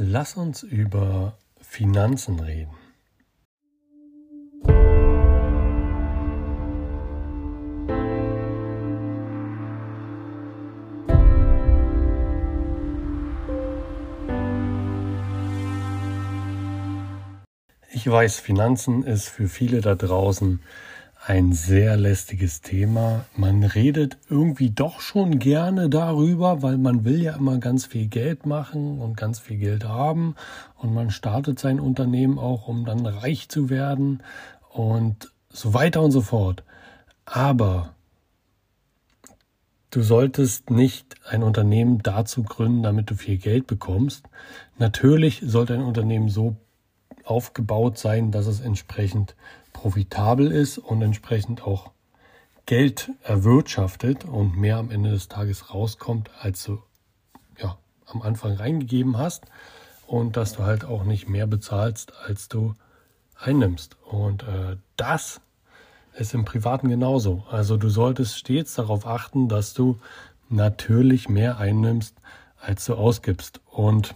Lass uns über Finanzen reden. Ich weiß, Finanzen ist für viele da draußen ein sehr lästiges Thema. Man redet irgendwie doch schon gerne darüber, weil man will ja immer ganz viel Geld machen und ganz viel Geld haben und man startet sein Unternehmen auch, um dann reich zu werden und so weiter und so fort. Aber du solltest nicht ein Unternehmen dazu gründen, damit du viel Geld bekommst. Natürlich sollte ein Unternehmen so aufgebaut sein, dass es entsprechend profitabel ist und entsprechend auch Geld erwirtschaftet und mehr am Ende des Tages rauskommt, als du ja, am Anfang reingegeben hast und dass du halt auch nicht mehr bezahlst, als du einnimmst. Und äh, das ist im Privaten genauso. Also du solltest stets darauf achten, dass du natürlich mehr einnimmst, als du ausgibst. Und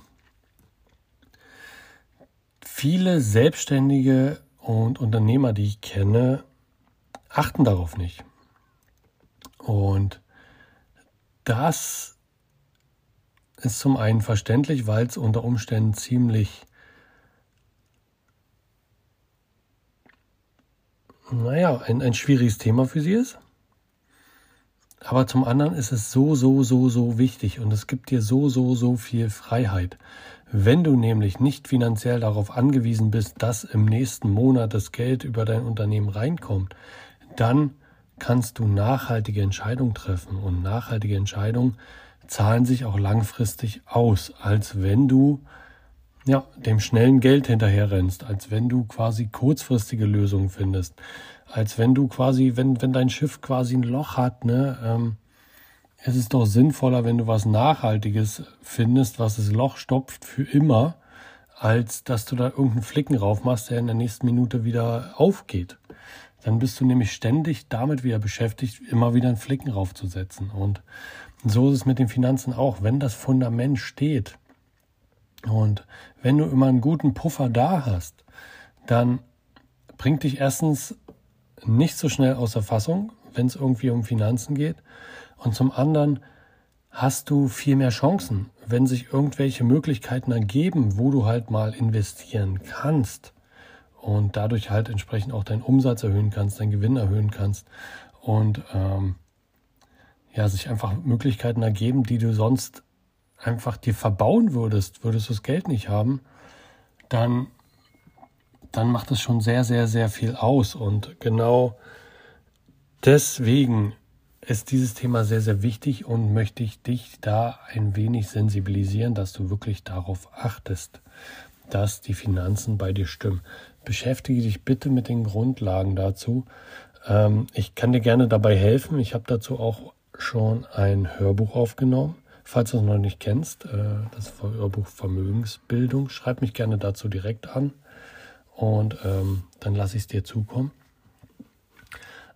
viele Selbstständige und Unternehmer, die ich kenne, achten darauf nicht. Und das ist zum einen verständlich, weil es unter Umständen ziemlich, naja, ein, ein schwieriges Thema für sie ist. Aber zum anderen ist es so, so, so, so wichtig und es gibt dir so, so, so viel Freiheit. Wenn du nämlich nicht finanziell darauf angewiesen bist, dass im nächsten Monat das Geld über dein Unternehmen reinkommt, dann kannst du nachhaltige Entscheidungen treffen. Und nachhaltige Entscheidungen zahlen sich auch langfristig aus, als wenn du ja, dem schnellen Geld hinterherrennst, als wenn du quasi kurzfristige Lösungen findest, als wenn du quasi, wenn, wenn dein Schiff quasi ein Loch hat, ne, ähm, es ist doch sinnvoller, wenn du was Nachhaltiges findest, was das Loch stopft für immer, als dass du da irgendeinen Flicken drauf machst, der in der nächsten Minute wieder aufgeht. Dann bist du nämlich ständig damit wieder beschäftigt, immer wieder einen Flicken raufzusetzen. Und so ist es mit den Finanzen auch. Wenn das Fundament steht und wenn du immer einen guten Puffer da hast, dann bringt dich erstens nicht so schnell außer Fassung, wenn es irgendwie um Finanzen geht. Und zum anderen hast du viel mehr Chancen, wenn sich irgendwelche Möglichkeiten ergeben, wo du halt mal investieren kannst und dadurch halt entsprechend auch deinen Umsatz erhöhen kannst, deinen Gewinn erhöhen kannst und ähm, ja, sich einfach Möglichkeiten ergeben, die du sonst einfach dir verbauen würdest, würdest du das Geld nicht haben, dann, dann macht es schon sehr, sehr, sehr viel aus. Und genau deswegen ist dieses Thema sehr, sehr wichtig und möchte ich dich da ein wenig sensibilisieren, dass du wirklich darauf achtest, dass die Finanzen bei dir stimmen. Beschäftige dich bitte mit den Grundlagen dazu. Ähm, ich kann dir gerne dabei helfen. Ich habe dazu auch schon ein Hörbuch aufgenommen. Falls du es noch nicht kennst, äh, das Hörbuch Vermögensbildung, schreib mich gerne dazu direkt an und ähm, dann lasse ich es dir zukommen.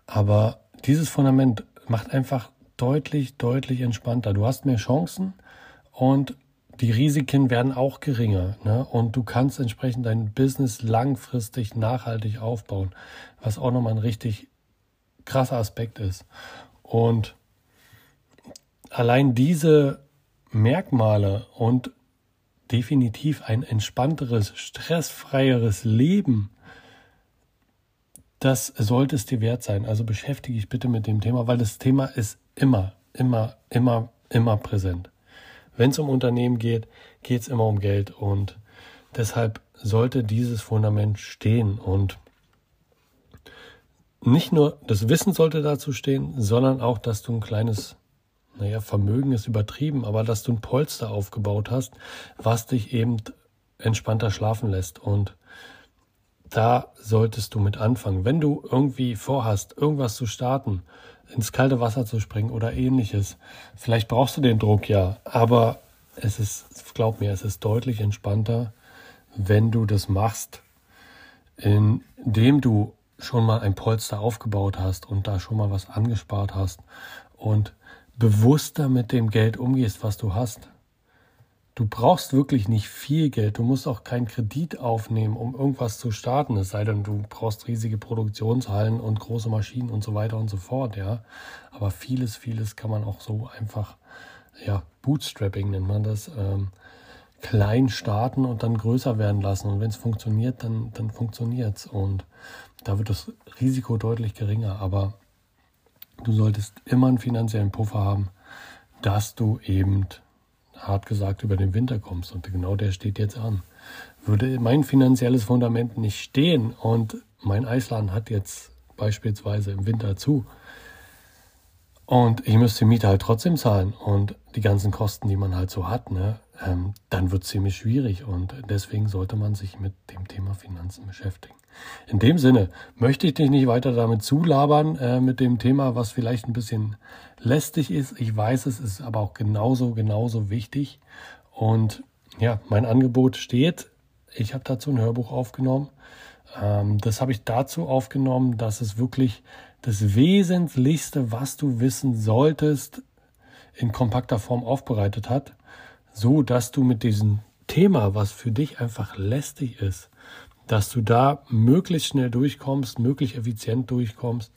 Aber dieses Fundament macht einfach deutlich, deutlich entspannter. Du hast mehr Chancen und die Risiken werden auch geringer. Ne? Und du kannst entsprechend dein Business langfristig nachhaltig aufbauen, was auch nochmal ein richtig krasser Aspekt ist. Und allein diese Merkmale und definitiv ein entspannteres, stressfreieres Leben das sollte es dir wert sein. Also beschäftige dich bitte mit dem Thema, weil das Thema ist immer, immer, immer, immer präsent. Wenn es um Unternehmen geht, geht es immer um Geld und deshalb sollte dieses Fundament stehen und nicht nur das Wissen sollte dazu stehen, sondern auch, dass du ein kleines, naja, Vermögen ist übertrieben, aber dass du ein Polster aufgebaut hast, was dich eben entspannter schlafen lässt und da solltest du mit anfangen. Wenn du irgendwie vorhast, irgendwas zu starten, ins kalte Wasser zu springen oder ähnliches, vielleicht brauchst du den Druck ja, aber es ist, glaub mir, es ist deutlich entspannter, wenn du das machst, indem du schon mal ein Polster aufgebaut hast und da schon mal was angespart hast und bewusster mit dem Geld umgehst, was du hast. Du brauchst wirklich nicht viel Geld. Du musst auch keinen Kredit aufnehmen, um irgendwas zu starten. Es sei denn, du brauchst riesige Produktionshallen und große Maschinen und so weiter und so fort, ja. Aber vieles, vieles kann man auch so einfach, ja, Bootstrapping nennt man das, ähm, klein starten und dann größer werden lassen. Und wenn es funktioniert, dann, dann funktioniert es. Und da wird das Risiko deutlich geringer. Aber du solltest immer einen finanziellen Puffer haben, dass du eben hart gesagt über den Winter kommst. Und genau der steht jetzt an. Würde mein finanzielles Fundament nicht stehen und mein Eisladen hat jetzt beispielsweise im Winter zu und ich müsste die Miete halt trotzdem zahlen und die ganzen Kosten, die man halt so hat, ne, ähm, dann wird es ziemlich schwierig und deswegen sollte man sich mit dem Thema Finanzen beschäftigen. In dem Sinne möchte ich dich nicht weiter damit zulabern äh, mit dem Thema, was vielleicht ein bisschen lästig ist. Ich weiß, es ist aber auch genauso, genauso wichtig. Und ja, mein Angebot steht. Ich habe dazu ein Hörbuch aufgenommen. Ähm, das habe ich dazu aufgenommen, dass es wirklich das Wesentlichste, was du wissen solltest, in kompakter Form aufbereitet hat, so dass du mit diesem Thema, was für dich einfach lästig ist, dass du da möglichst schnell durchkommst, möglichst effizient durchkommst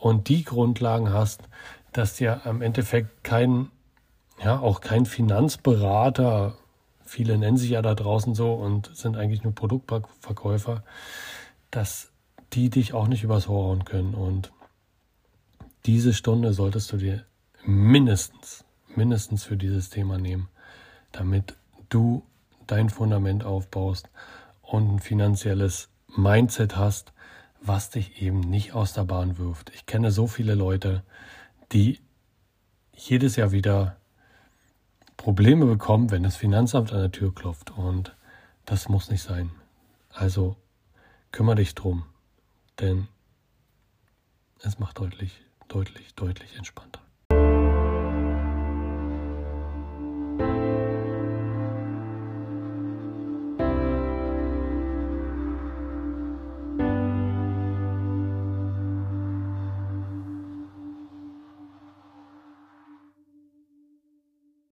und die Grundlagen hast, dass dir am Endeffekt kein, ja, auch kein Finanzberater, viele nennen sich ja da draußen so und sind eigentlich nur Produktverkäufer, dass die dich auch nicht übers Ohr hauen können. Und diese Stunde solltest du dir mindestens, mindestens für dieses Thema nehmen, damit du dein Fundament aufbaust und ein finanzielles Mindset hast, was dich eben nicht aus der Bahn wirft. Ich kenne so viele Leute, die jedes Jahr wieder Probleme bekommen, wenn das Finanzamt an der Tür klopft. Und das muss nicht sein. Also kümmere dich drum, denn es macht deutlich, deutlich, deutlich entspannter.